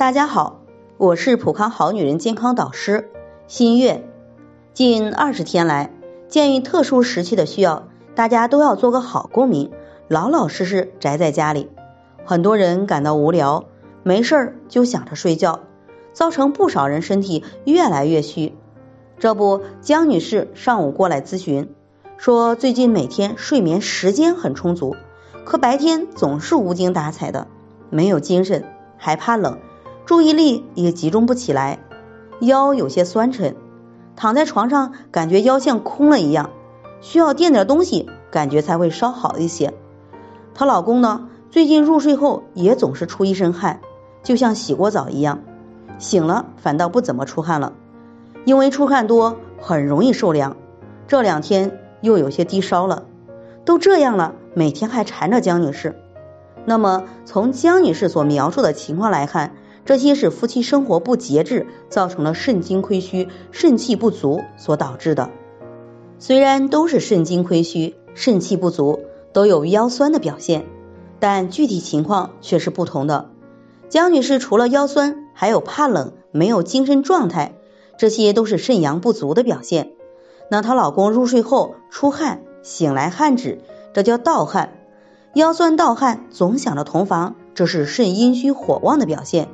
大家好，我是普康好女人健康导师新月。近二十天来，鉴于特殊时期的需要，大家都要做个好公民，老老实实宅在家里。很多人感到无聊，没事儿就想着睡觉，造成不少人身体越来越虚。这不，江女士上午过来咨询，说最近每天睡眠时间很充足，可白天总是无精打采的，没有精神，还怕冷，注意力也集中不起来，腰有些酸沉，躺在床上感觉腰像空了一样，需要垫点东西，感觉才会稍好一些。她老公呢，最近入睡后也总是出一身汗，就像洗过澡一样，醒了反倒不怎么出汗了。因为出汗多，很容易受凉。这两天又有些低烧了，都这样了，每天还缠着江女士。那么从江女士所描述的情况来看，这些是夫妻生活不节制造成了肾精亏虚、肾气不足所导致的。虽然都是肾精亏虚、肾气不足，都有腰酸的表现，但具体情况却是不同的。江女士除了腰酸，还有怕冷、没有精神状态。这些都是肾阳不足的表现。那她老公入睡后出汗，醒来汗止，这叫盗汗。腰酸盗汗，总想着同房，这是肾阴虚火旺的表现，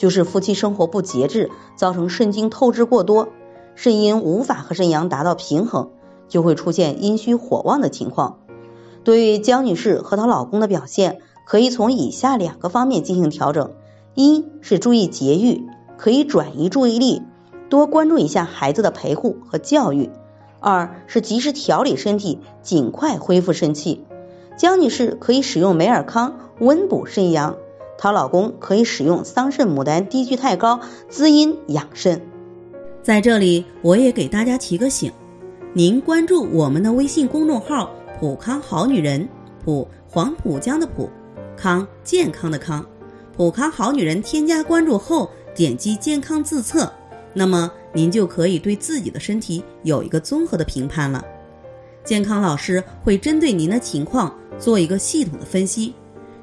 就是夫妻生活不节制，造成肾精透支过多，肾阴无法和肾阳达到平衡，就会出现阴虚火旺的情况。对于江女士和她老公的表现，可以从以下两个方面进行调整：一是注意节育，可以转移注意力。多关注一下孩子的陪护和教育，二是及时调理身体，尽快恢复肾气。江女士可以使用美尔康温补肾阳，她老公可以使用桑葚牡丹低聚肽膏滋阴养肾。在这里，我也给大家提个醒：您关注我们的微信公众号“普康好女人”，普黄浦江的普，康健康的康，普康好女人。添加关注后，点击健康自测。那么您就可以对自己的身体有一个综合的评判了。健康老师会针对您的情况做一个系统的分析，